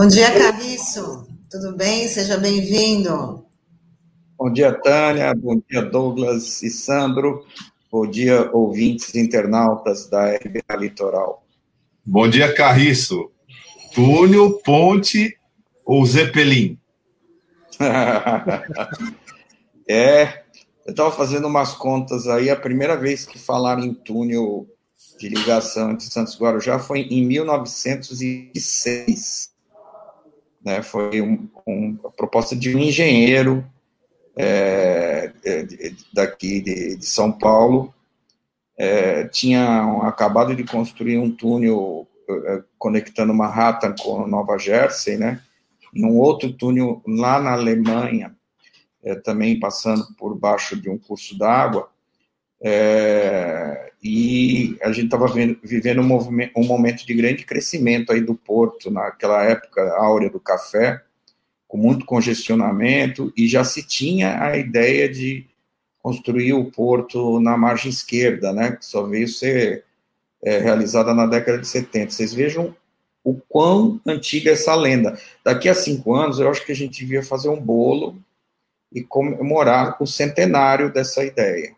Bom dia, Carriço. Tudo bem? Seja bem-vindo. Bom dia, Tânia. Bom dia, Douglas e Sandro. Bom dia, ouvintes internautas da RBA Litoral. Bom dia, Carriço. Túnel, ponte ou Zeppelin? é, eu estava fazendo umas contas aí, a primeira vez que falaram em túnel de ligação entre Santos e Guarujá foi em 1906. Né, foi um, um, a proposta de um engenheiro é, daqui de, de, São Paulo, é, tinha acabado de construir um túnel é, conectando Manhattan com Nova Jersey, né? E um outro túnel lá na Alemanha, é, também passando por baixo de um curso d'água. É, e a gente estava vivendo um, um, momento de grande crescimento aí do porto, naquela época áurea do café, com muito congestionamento, e já se tinha a ideia de construir o porto na margem esquerda, né, que só veio ser é, realizada na década de 70. Vocês vejam o quão antiga é essa lenda. Daqui a cinco anos, eu acho que a gente devia fazer um bolo e comemorar o centenário dessa ideia.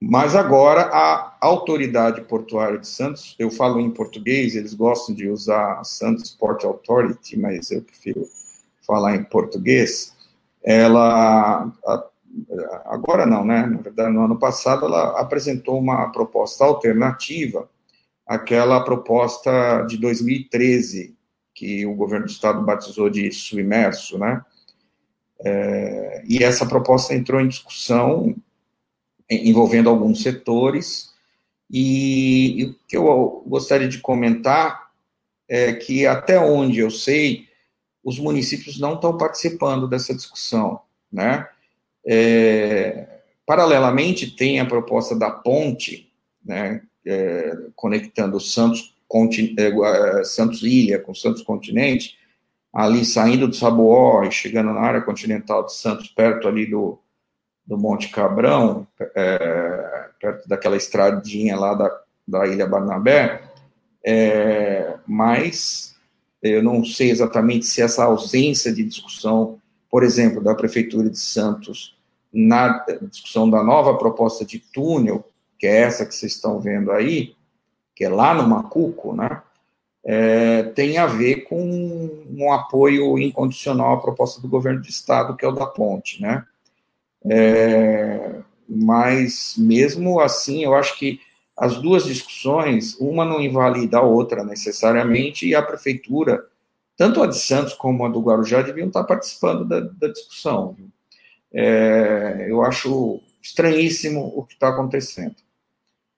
Mas agora a autoridade portuária de Santos, eu falo em português, eles gostam de usar Santos Port Authority, mas eu prefiro falar em português. Ela agora não, né? Na verdade, no ano passado ela apresentou uma proposta alternativa àquela proposta de 2013 que o governo do estado batizou de submerso, né? É, e essa proposta entrou em discussão envolvendo alguns setores, e, e, o que eu gostaria de comentar é que, até onde eu sei, os municípios não estão participando dessa discussão, né? É, paralelamente, tem a proposta da ponte, né, é, conectando Santos, é, Santos Ilha com Santos Continente, ali saindo do Saboó e chegando na área continental de Santos, perto ali do, do Monte Cabrão, é, perto daquela estradinha lá da, da Ilha Barnabé, é, mas eu não sei exatamente se essa ausência de discussão, por exemplo, da Prefeitura de Santos na discussão da nova proposta de túnel, que é essa que vocês estão vendo aí, que é lá no Macuco, né, é, tem a ver com um apoio incondicional à proposta do governo do estado, que é o da ponte, né, é, mas, mesmo assim, eu acho que as duas discussões, uma não invalida a outra necessariamente, e a prefeitura, tanto a de Santos como a do Guarujá, deviam estar participando da, da discussão. É, eu acho estranhíssimo o que está acontecendo.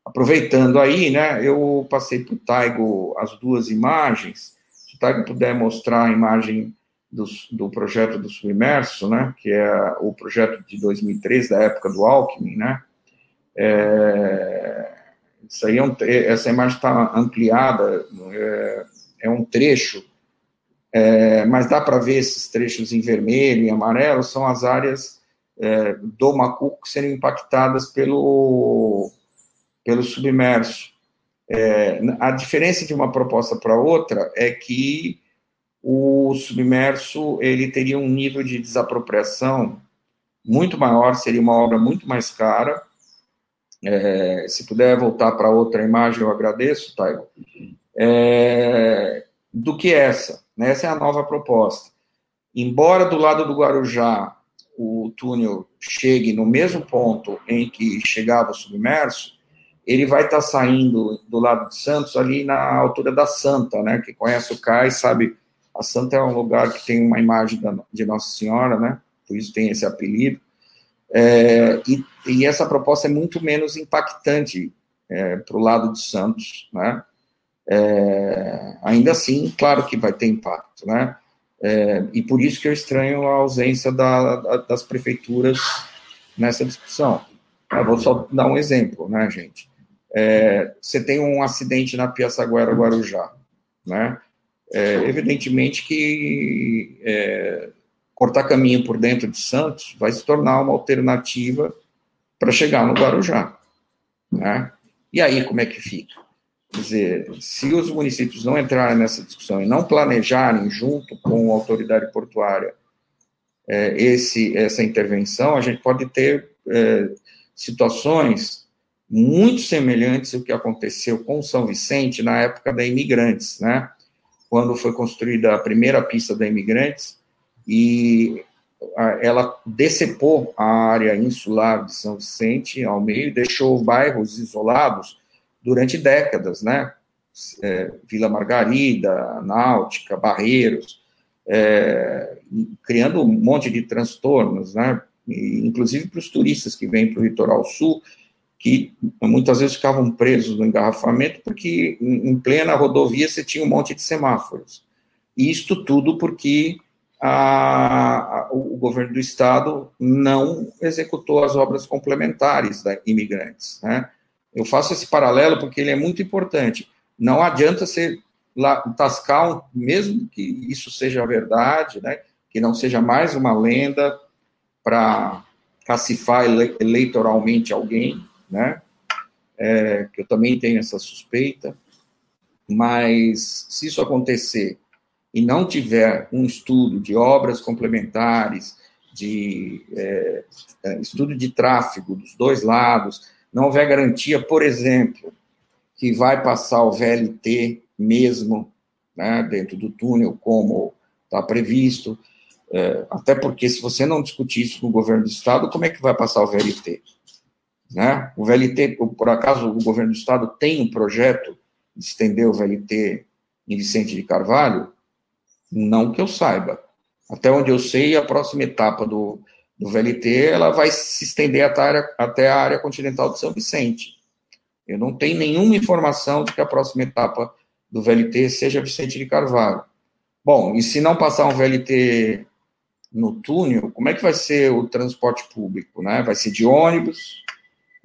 Aproveitando aí, né, eu passei para o Taigo as duas imagens, se o Taigo puder mostrar a imagem do, do projeto do Submerso, né, que é o projeto de 2003, da época do Alckmin, né, é, isso aí é um, essa imagem está ampliada, é, é, um trecho, é, mas dá para ver esses trechos em vermelho e amarelo, são as áreas é, do Macuco que seriam impactadas pelo, pelo submerso. É, a diferença de uma proposta para outra é que o submerso ele teria um nível de desapropriação muito maior, seria uma obra muito mais cara. É, se puder voltar para outra imagem, eu agradeço, Taigo. É, do que essa. Né? Essa é a nova proposta. Embora do lado do Guarujá o túnel chegue no mesmo ponto em que chegava o submerso, ele vai estar tá saindo do lado de Santos, ali na altura da Santa, né? Que conhece o cais sabe a Santa é um lugar que tem uma imagem da, de Nossa Senhora, né? Por isso tem esse apelido. É, e, e, essa proposta é muito menos impactante é, para o lado de Santos, né? É, ainda assim, claro que vai ter impacto, né? É, e por isso que eu estranho a ausência da, da, das prefeituras nessa discussão. Eu vou só dar um exemplo, né, gente? É, você tem um acidente na Piaçaguera Guarujá, né? É, evidentemente que é, cortar caminho por dentro de Santos vai se tornar uma alternativa para chegar no Guarujá. Né? E aí, como é que fica? Quer dizer, se os municípios não entrarem nessa discussão e não planejarem junto com a autoridade portuária é, esse, essa intervenção, a gente pode ter é, situações muito semelhantes ao que aconteceu com São Vicente na época da Imigrantes, né? Quando foi construída a primeira pista da Imigrantes e ela decepou a área insular de São Vicente ao meio, deixou bairros isolados durante décadas, né? É, Vila Margarida, Náutica, Barreiros, é, criando um monte de transtornos, né? E, inclusive para os turistas que vêm para o litoral sul, que muitas vezes ficavam presos no engarrafamento, porque em plena rodovia você tinha um monte de semáforos. E isto tudo porque a, a, o governo do estado não executou as obras complementares da imigrantes. Né? Eu faço esse paralelo porque ele é muito importante. Não adianta você lá, tascar, um, mesmo que isso seja verdade, né, que não seja mais uma lenda para cacifar ele, eleitoralmente alguém, né, é, que eu também tenho essa suspeita, mas se isso acontecer e não tiver um estudo de obras complementares, de é, é, estudo de tráfego dos dois lados, não houver garantia, por exemplo, que vai passar o VLT mesmo né, dentro do túnel, como está previsto, é, até porque se você não discutir isso com o governo do Estado, como é que vai passar o VLT? Né? O VLT, por acaso, o governo do Estado tem um projeto de estender o VLT em Vicente de Carvalho? Não que eu saiba. Até onde eu sei, a próxima etapa do, do VLT ela vai se estender até a, área, até a área continental de São Vicente. Eu não tenho nenhuma informação de que a próxima etapa do VLT seja Vicente de Carvalho. Bom, e se não passar um VLT no túnel, como é que vai ser o transporte público? Né? Vai ser de ônibus?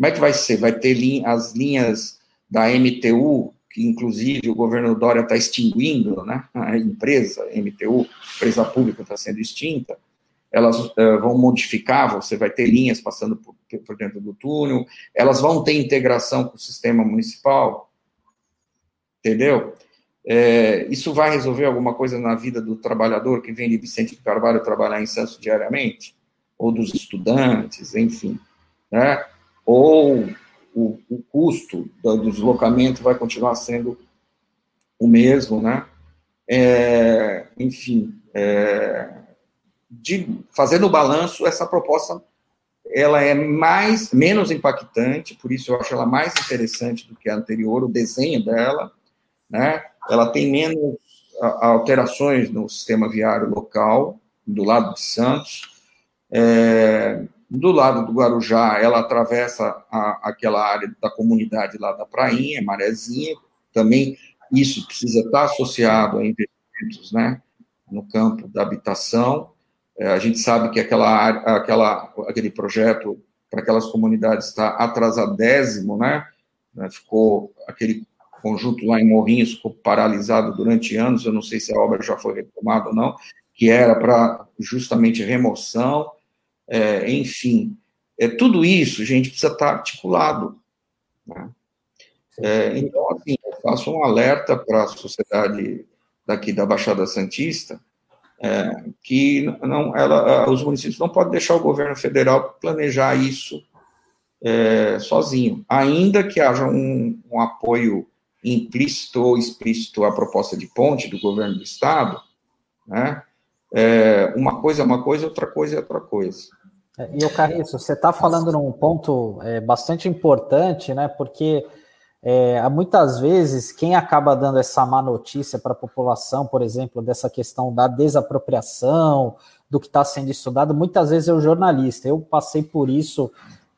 Como é que vai ser? Vai ter as linhas da MTU que inclusive o governo Dória está extinguindo, né? A empresa, MTU, empresa pública está sendo extinta, elas uh, vão modificar, você vai ter linhas passando por, por, dentro do túnel, elas vão ter integração com o sistema municipal, entendeu? É, isso vai resolver alguma coisa na vida do trabalhador que vem de Vicente Carvalho trabalhar em Santos diariamente? Ou dos estudantes, enfim, né? Ou o, o custo do deslocamento vai continuar sendo o mesmo, né? É, enfim, é, de, fazendo o balanço, essa proposta ela é mais menos impactante, por isso eu acho ela mais interessante do que a anterior, o desenho dela, né? Ela tem menos alterações no sistema viário local do lado de Santos. É, do lado do Guarujá, ela atravessa a, aquela área da comunidade lá da Prainha, Marezinha, também isso precisa estar associado a investimentos né, no campo da habitação. É, a gente sabe que aquela, aquela, aquele projeto para aquelas comunidades está atrasadésimo, né? né? Ficou aquele conjunto lá em Morrinhos ficou paralisado durante anos, eu não sei se a obra já foi retomada ou não, que era para justamente remoção é, enfim. É, tudo isso, gente, precisa estar articulado. Né? É, então, assim, eu faço um alerta para a sociedade daqui da Baixada Santista, é, que não, ela, os municípios não podem deixar o governo federal planejar isso é, sozinho, ainda que haja um, um, apoio implícito ou explícito à proposta de ponte do governo do estado, né? É, uma coisa é uma coisa, outra coisa é outra coisa. É, e o Carriço, você está falando num ponto é, bastante importante, né? Porque é, muitas vezes quem acaba dando essa má notícia para a população, por exemplo, dessa questão da desapropriação, do que está sendo estudado, muitas vezes é o jornalista. Eu passei por isso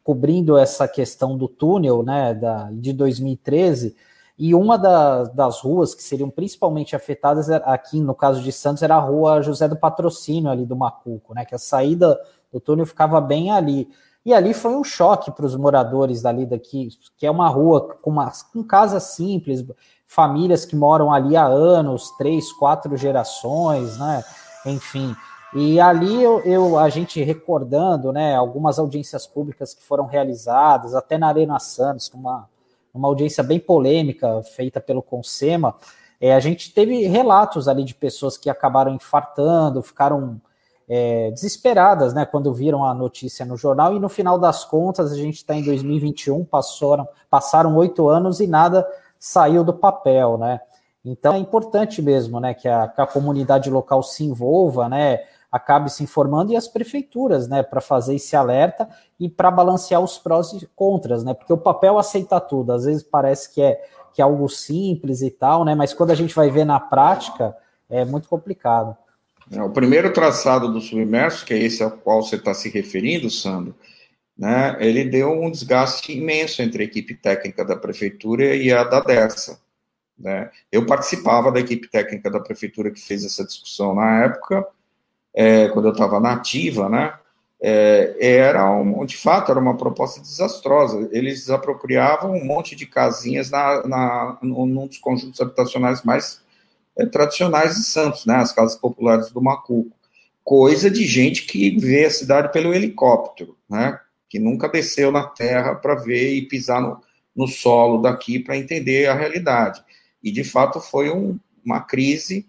cobrindo essa questão do túnel, né, da, de 2013 e uma da, das ruas que seriam principalmente afetadas aqui, no caso de Santos, era a rua José do Patrocínio, ali do Macuco, né? Que a saída do túnel ficava bem ali. E ali foi um choque para os moradores dali daqui, que é uma rua com, uma, com casas simples, famílias que moram ali há anos, três, quatro gerações, né? Enfim. E ali eu, eu, a gente recordando, né, algumas audiências públicas que foram realizadas, até na Arena Santos, uma uma audiência bem polêmica feita pelo Consema, é, a gente teve relatos ali de pessoas que acabaram infartando, ficaram é, desesperadas, né, quando viram a notícia no jornal, e no final das contas, a gente está em 2021, passaram, passaram oito anos e nada saiu do papel, né? Então é importante mesmo, né, que a, que a comunidade local se envolva, né, acabe se informando e as prefeituras, né, para fazer esse alerta e para balancear os prós e contras, né, porque o papel aceita tudo, às vezes parece que é, que é algo simples e tal, né, mas quando a gente vai ver na prática, é muito complicado. É, o primeiro traçado do submerso, que é esse ao qual você está se referindo, Sandro, né, ele deu um desgaste imenso entre a equipe técnica da prefeitura e a da DERSA. Né? Eu participava da equipe técnica da prefeitura que fez essa discussão na época, é, quando eu estava nativa, né? É, era um, de fato era uma proposta desastrosa. Eles apropriavam um monte de casinhas na, na num dos conjuntos habitacionais mais é, tradicionais de Santos, né? As casas populares do Macuco. Coisa de gente que vê a cidade pelo helicóptero, né? Que nunca desceu na terra para ver e pisar no, no solo daqui para entender a realidade. E, de fato, foi um, uma crise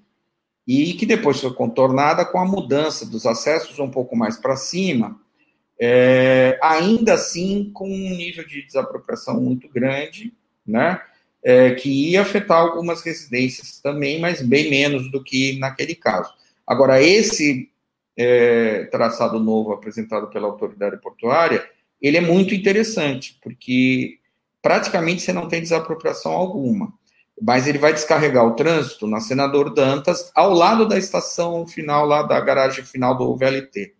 e que depois foi contornada com a mudança dos acessos um pouco mais para cima, é, ainda assim com um nível de desapropriação muito grande, né? É, que ia afetar algumas residências também, mas bem menos do que naquele caso. Agora, esse é, traçado novo apresentado pela autoridade portuária, ele é muito interessante, porque praticamente você não tem desapropriação alguma mas ele vai descarregar o trânsito na Senador Dantas, ao lado da estação final, lá da garagem final do VLT,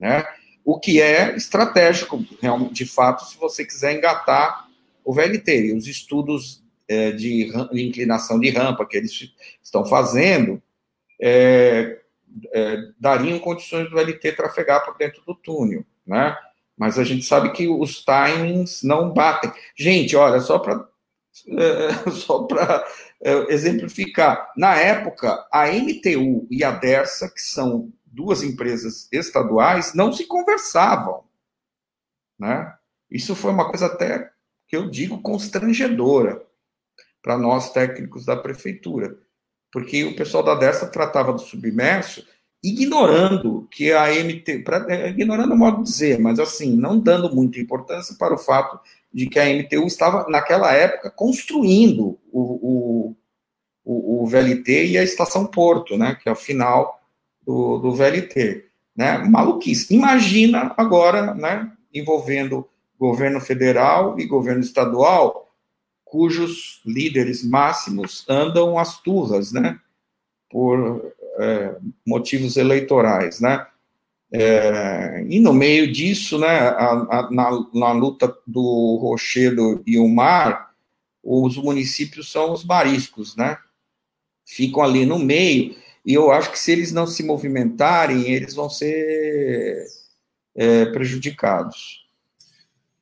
né? O que é estratégico, de fato, se você quiser engatar o VLT. E os estudos é, de, inclinação de rampa que eles estão fazendo é, é, dariam condições do VLT trafegar por dentro do túnel, né? Mas a gente sabe que os timings não batem. Gente, olha, só para é, só para é, exemplificar, na época, a MTU e a Dersa, que são duas empresas estaduais, não se conversavam. Né? Isso foi uma coisa até que eu digo constrangedora para nós técnicos da prefeitura, porque o pessoal da Dersa tratava do submerso ignorando que a MT, é, ignorando o modo de dizer, mas assim, não dando muita importância para o fato de que a MTU estava, naquela época, construindo o, o, o, o VLT e a Estação Porto, né, que é o final do, do VLT. Né, maluquice. Imagina agora, né, envolvendo governo federal e governo estadual, cujos líderes máximos andam às turras, né, por é, motivos eleitorais, né, é, e no meio disso, né, a, a, na, na, luta do Rochedo e o mar, os municípios são os mariscos, né? Ficam ali no meio, e eu acho que se eles não se movimentarem, eles vão ser é, prejudicados.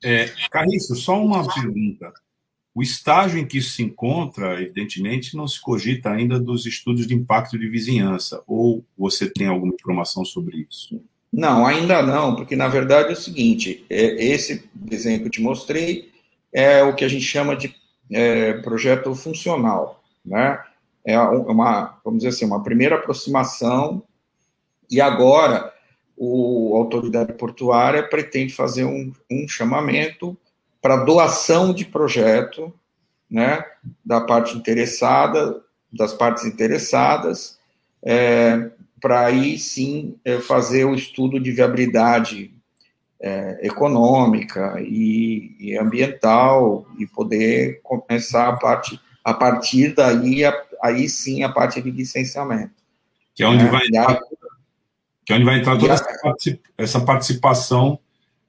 É, Carriço, só uma pergunta. O estágio em que isso se encontra, evidentemente, não se cogita ainda dos estudos de impacto de vizinhança, ou você tem alguma informação sobre isso? Não, ainda não, porque na verdade é o seguinte: é, esse desenho que eu te mostrei é o que a gente chama de é, projeto funcional, né? É uma, vamos dizer assim, uma primeira aproximação, e agora o, a autoridade portuária pretende fazer um, um chamamento para doação de projeto, né, da parte interessada, das partes interessadas, é, para aí sim é, fazer o estudo de viabilidade é, econômica e, e, ambiental e poder começar a parte a partir daí a, aí sim a parte de licenciamento. Que é onde é, vai entrar, que é onde vai entrar toda essa participação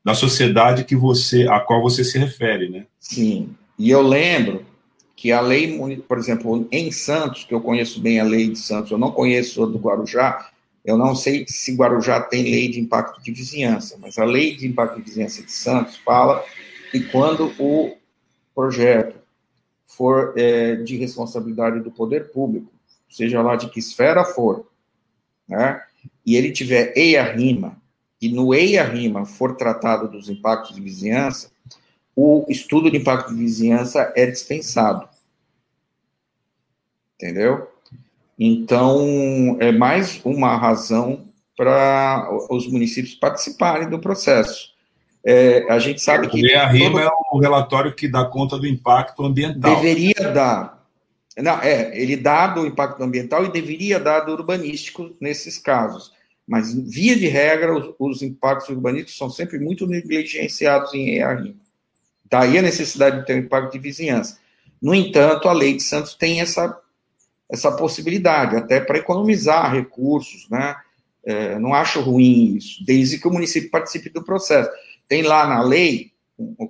da sociedade que você a qual você se refere né? Sim. E eu lembro que a lei, por exemplo, em Santos, que eu conheço bem a lei de Santos, eu não conheço a do Guarujá, eu não sei se Guarujá tem lei de impacto de vizinhança, mas a lei de impacto de vizinhança de Santos fala que quando o projeto for é, de responsabilidade do poder público, seja lá de que esfera for, né, e ele tiver EIA-RIMA, e no EIA-RIMA for tratado dos impactos de vizinhança, o estudo de impacto de vizinhança é dispensado. Entendeu? Então, é mais uma razão para os municípios participarem do processo. É, a gente sabe que. RIMA todo... é o relatório que dá conta do impacto ambiental. Deveria dar. Não, é, ele dá do impacto ambiental e deveria dar do urbanístico nesses casos. Mas, via de regra, os, os impactos urbanísticos são sempre muito negligenciados em EARIMA. Daí a necessidade de ter um impacto de vizinhança. No entanto, a lei de Santos tem essa, essa possibilidade, até para economizar recursos, né? É, não acho ruim isso, desde que o município participe do processo. Tem lá na lei,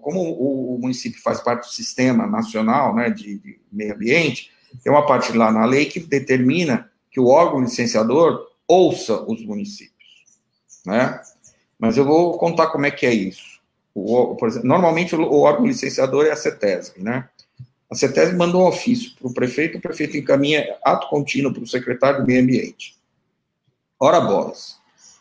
como o, município faz parte do sistema nacional né, de, de, meio ambiente, tem uma parte lá na lei que determina que o órgão licenciador ouça os municípios. Né? Mas eu vou contar como é que é isso. O, por exemplo, normalmente o, órgão licenciador é a CETESB, né? A CETESB mandou um ofício para o prefeito, o prefeito encaminha ato contínuo para o secretário do meio ambiente. Ora bolas.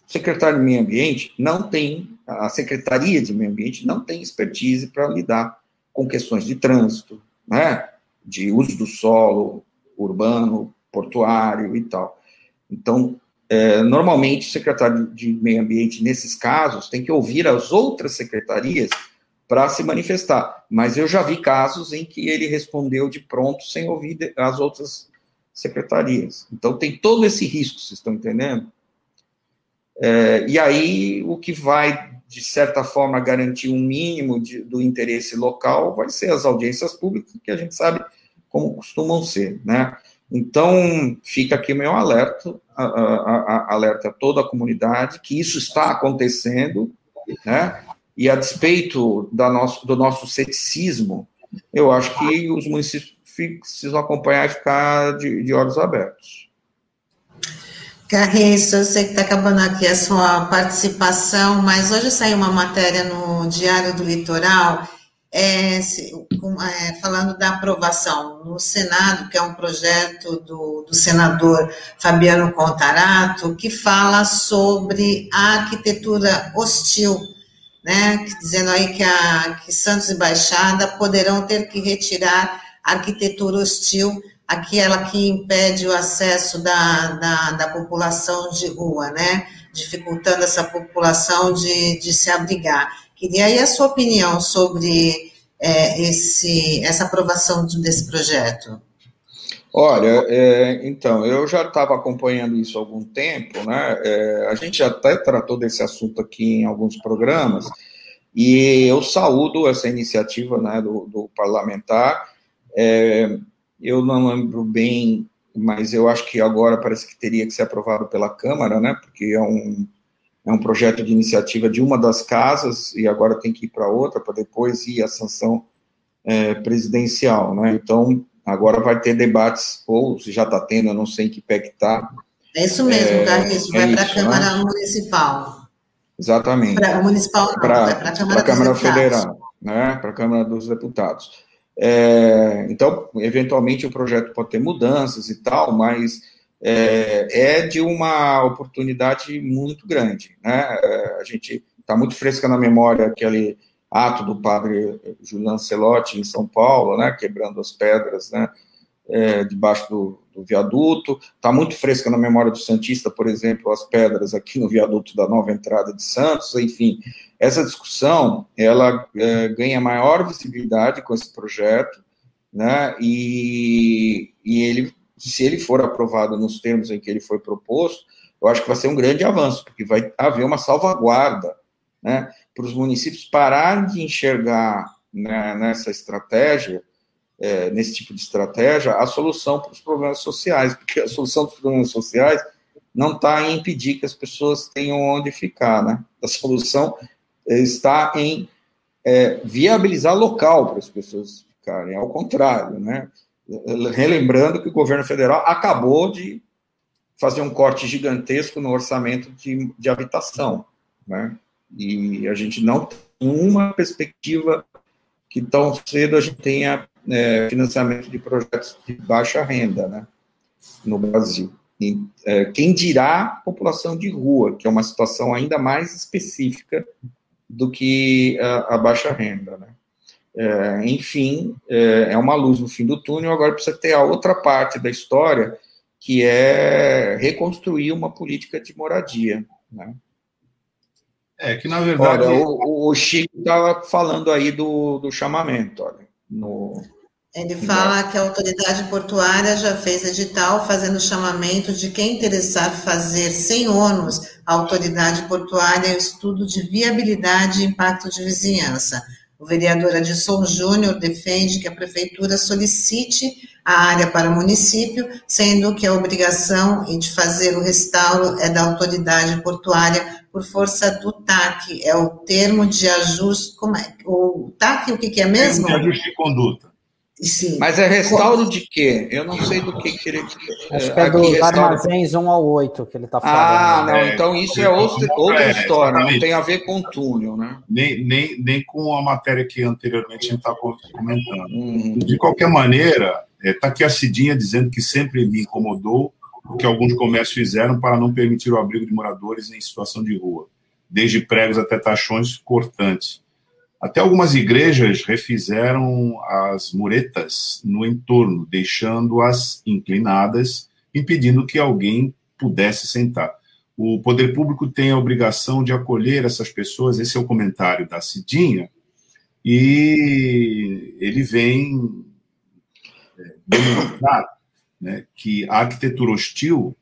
O secretário de Meio Ambiente não tem, a Secretaria de Meio Ambiente não tem expertise para lidar com questões de trânsito, né, de uso do solo urbano, portuário e tal. Então, é, normalmente, o secretário de Meio Ambiente, nesses casos, tem que ouvir as outras secretarias para se manifestar. Mas eu já vi casos em que ele respondeu de pronto sem ouvir as outras secretarias. Então tem todo esse risco, vocês estão entendendo? É, e aí o que vai, de certa forma, garantir um mínimo de, do interesse local vai ser as audiências públicas, que a gente sabe como costumam ser, né? Então, fica aqui meu alerta, alerta a toda a comunidade que isso está acontecendo, né? E a despeito nosso, do nosso ceticismo, eu acho que os municípios precisam acompanhar e ficar de, de olhos abertos. Carriço, eu sei que está acabando aqui a sua participação, mas hoje saiu uma matéria no Diário do Litoral é, é, falando da aprovação no Senado, que é um projeto do, do senador Fabiano Contarato, que fala sobre a arquitetura hostil, né, dizendo aí que, a, que Santos e Baixada poderão ter que retirar arquitetura hostil, aquela que impede o acesso da, da, da população de rua, né? Dificultando essa população de, de se abrigar. Queria aí a sua opinião sobre é, esse, essa aprovação desse projeto. Olha, é, então, eu já estava acompanhando isso há algum tempo, né? É, a gente até tratou desse assunto aqui em alguns programas, e eu saúdo essa iniciativa né, do, do parlamentar, é, eu não lembro bem, mas eu acho que agora parece que teria que ser aprovado pela Câmara, né? Porque é um, é um projeto de iniciativa de uma das casas e agora tem que ir para outra para depois ir a sanção é, presidencial, né? Então agora vai ter debates ou se já está tendo, eu não sei em que pé que está. É isso mesmo, é, Carlos, vai é para a Câmara né? Municipal. Exatamente. Para municipal não, pra, vai para a Câmara, Câmara Federal, né? Para a Câmara dos Deputados. É, então, eventualmente o projeto pode ter mudanças e tal, mas é, é de uma oportunidade muito grande. Né? É, a gente está muito fresca na memória aquele ato do padre Julian Celotti em São Paulo, né, quebrando as pedras, né, é, debaixo do, do viaduto. Está muito fresca na memória do Santista, por exemplo, as pedras aqui no viaduto da nova entrada de Santos. Enfim, essa discussão ela é, ganha maior visibilidade com esse projeto, né? E, e ele, se ele for aprovado nos termos em que ele foi proposto, eu acho que vai ser um grande avanço, porque vai haver uma salvaguarda, né? Para os municípios pararem de enxergar né, nessa estratégia é, nesse tipo de estratégia a solução para os problemas sociais, porque a solução dos problemas sociais não está em impedir que as pessoas tenham onde ficar, né? A solução está em é, viabilizar local para as pessoas ficarem, ao contrário, né? Relembrando que o governo federal acabou de fazer um corte gigantesco no orçamento de, de habitação, né? E a gente não tem uma perspectiva que tão cedo a gente tenha é, financiamento de projetos de baixa renda né, no Brasil. E, é, quem dirá população de rua, que é uma situação ainda mais específica do que a, a baixa renda. Né? É, enfim, é, é uma luz no fim do túnel. Agora precisa ter a outra parte da história, que é reconstruir uma política de moradia. Né? É que, na verdade. Olha, o, o Chico estava falando aí do, do chamamento, olha. No, ele fala que a autoridade portuária já fez edital fazendo chamamento de quem interessar fazer sem ônus a autoridade portuária o estudo de viabilidade e impacto de vizinhança. O vereador Adson Júnior defende que a prefeitura solicite a área para o município, sendo que a obrigação de fazer o restauro é da autoridade portuária por força do TAC, é o termo de ajuste, como é? O TAC, o que, que é mesmo? Termo de ajuste de conduta. Sim. Mas é restauro de quê? Eu não sei do que, que ele. Acho que é dos restauro... armazéns 1 ao 8 que ele está falando. Ah, não, é, então isso é outra, outra é, história, não tem a ver com túnel, né? Nem, nem, nem com a matéria que anteriormente a gente estava comentando. Uhum. De qualquer maneira, está é, aqui a Cidinha dizendo que sempre me incomodou o que alguns comércios fizeram para não permitir o abrigo de moradores em situação de rua, desde pregos até taxões cortantes. Até algumas igrejas refizeram as muretas no entorno, deixando-as inclinadas, impedindo que alguém pudesse sentar. O poder público tem a obrigação de acolher essas pessoas, esse é o comentário da Cidinha, e ele vem é, demonstrar né, que a arquitetura hostil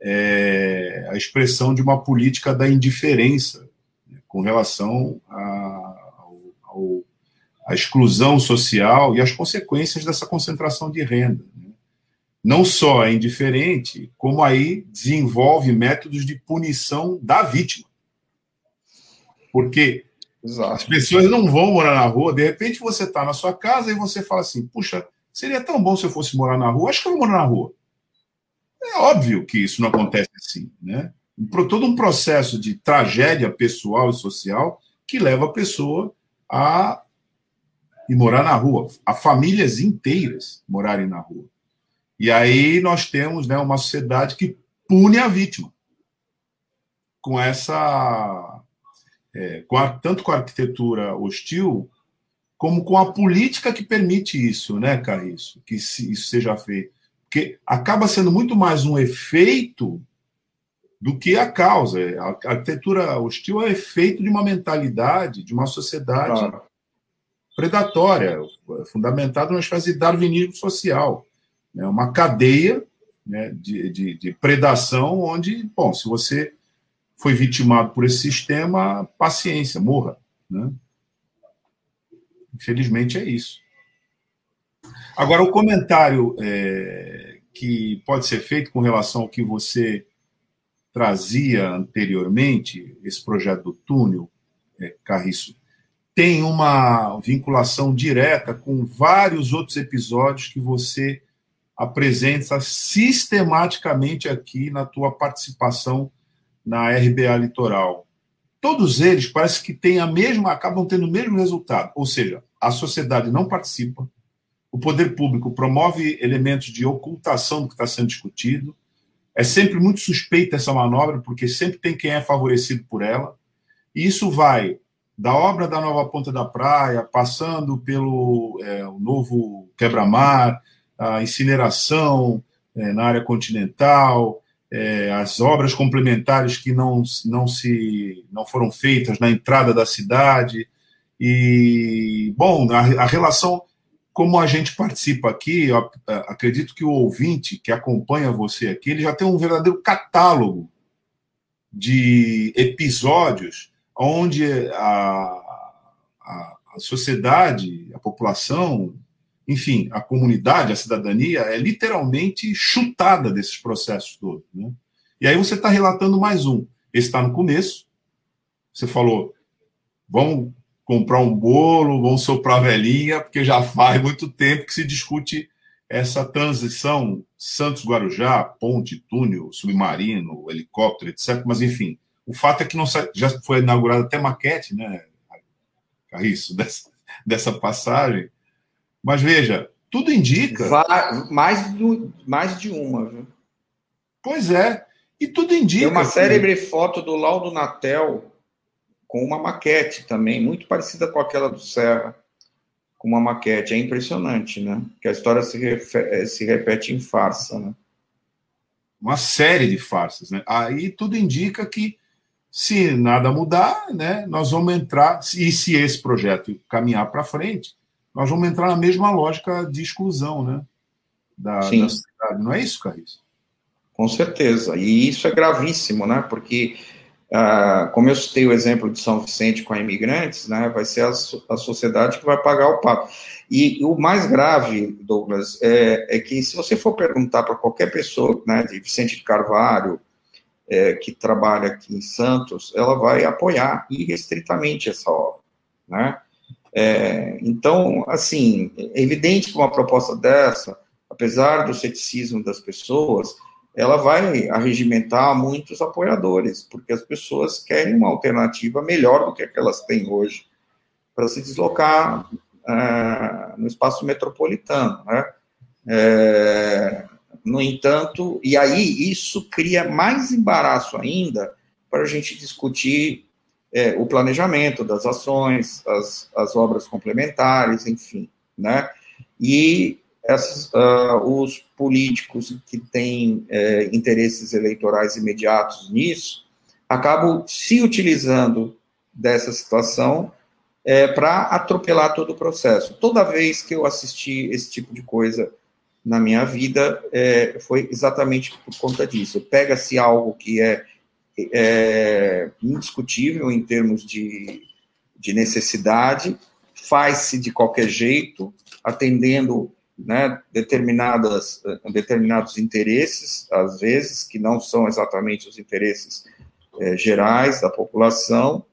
é a expressão de uma política da indiferença né, com relação a a exclusão social e as consequências dessa concentração de renda. Né? Não só é indiferente, como aí desenvolve métodos de punição da vítima. Porque Exato. as pessoas não vão morar na rua, de repente você está na sua casa e você fala assim: puxa, seria tão bom se eu fosse morar na rua, acho que eu vou morar na rua. É óbvio que isso não acontece assim, né? Todo um processo de tragédia pessoal e social que leva a pessoa a e morar na rua, a famílias inteiras morarem na rua. E aí nós temos né, uma sociedade que pune a vítima com essa é, com a, tanto com a arquitetura hostil como com a política que permite isso, né, Carriço? Que isso seja feito. Porque acaba sendo muito mais um efeito do que a causa. A arquitetura hostil é efeito de uma mentalidade, de uma sociedade claro. Predatória, fundamentada numa espécie de darwinismo social. Né? Uma cadeia né, de, de, de predação onde, bom, se você foi vitimado por esse sistema, paciência, morra. Né? Infelizmente é isso. Agora, o comentário é, que pode ser feito com relação ao que você trazia anteriormente, esse projeto do túnel, é, Carriço, tem uma vinculação direta com vários outros episódios que você apresenta sistematicamente aqui na tua participação na RBA Litoral. Todos eles parece que têm a mesma, acabam tendo o mesmo resultado, ou seja, a sociedade não participa, o poder público promove elementos de ocultação do que está sendo discutido, é sempre muito suspeita essa manobra, porque sempre tem quem é favorecido por ela. E isso vai da obra da nova Ponta da Praia, passando pelo é, o novo quebra-mar, a incineração é, na área continental, é, as obras complementares que não, não, se, não foram feitas na entrada da cidade. E, bom, a, a relação como a gente participa aqui, eu acredito que o ouvinte que acompanha você aqui, ele já tem um verdadeiro catálogo de episódios onde a, a, a sociedade, a população, enfim, a comunidade, a cidadania é literalmente chutada desses processos todos. Né? E aí você está relatando mais um. Esse está no começo. Você falou, vamos comprar um bolo, vão soprar velhinha, porque já faz muito tempo que se discute essa transição Santos-Guarujá, ponte, túnel, submarino, helicóptero, etc. Mas, enfim, o fato é que não já foi inaugurada até maquete, né, Carriço, dessa, dessa passagem. Mas veja, tudo indica. mais, do, mais de uma, viu? Pois é. E tudo indica. Tem uma célebre foto do Laudo Natel com uma maquete também, muito parecida com aquela do Serra. com uma maquete. É impressionante, né? Que a história se, eh, se repete em farsa, né? Uma série de farsas, né? Aí tudo indica que se nada mudar, né, nós vamos entrar, e se esse projeto caminhar para frente, nós vamos entrar na mesma lógica de exclusão, né? Da, da sociedade. Não é isso, Carlos? Com certeza. E isso é gravíssimo, né? Porque ah, como eu citei o exemplo de São Vicente com imigrantes, né, vai ser a, a sociedade que vai pagar o pato. E, o mais grave, Douglas, é, é que se você for perguntar para qualquer pessoa, né, de Vicente de Carvalho, é, que trabalha aqui em Santos, ela vai apoiar irrestritamente essa obra, né? É, então, assim, é evidente que uma proposta dessa, apesar do ceticismo das pessoas, ela vai arregimentar muitos apoiadores, porque as pessoas querem uma alternativa melhor do que a que elas têm hoje para se deslocar uh, no espaço metropolitano, né? É, no entanto, e aí isso cria mais embaraço ainda para a gente discutir é, o planejamento das ações, as, as obras complementares, enfim, né? E essas, uh, os políticos que têm uh, interesses eleitorais imediatos nisso acabam se utilizando dessa situação uh, para atropelar todo o processo. Toda vez que eu assisti esse tipo de coisa na minha vida, é, foi exatamente por conta disso. Pega-se algo que é, é, indiscutível em termos de, de necessidade, faz-se de qualquer jeito, atendendo né, determinadas, determinados interesses, às vezes, que não são exatamente os interesses é, gerais da população.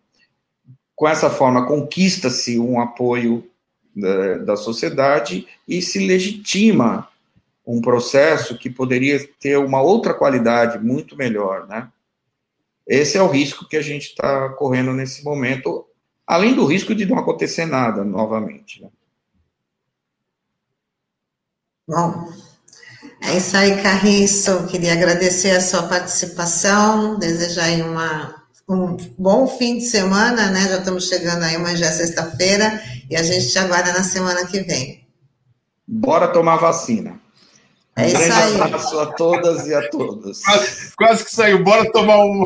Com essa forma, conquista-se um apoio da, da sociedade e se legitima um processo que poderia ter uma outra qualidade muito melhor, né? Esse é o risco que a gente está correndo nesse momento, além do risco de não acontecer nada novamente. Né? Bom, é isso aí, Carriço. Queria agradecer a sua participação, desejar aí uma, um bom fim de semana, né? Já estamos chegando aí, mas já é sexta-feira, e a gente te aguarda na semana que vem. Bora tomar vacina. É isso grande aí. abraço a todas e a todos. Quase, quase que saiu. Bora tomar um.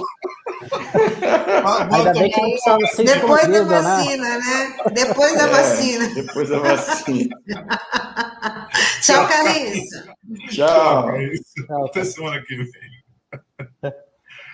Ainda bem que não precisava ser Depois da né? vacina, né? Depois da é, vacina. Depois da vacina. Tchau, Carissa. Tchau. Tchau. Até semana que vem.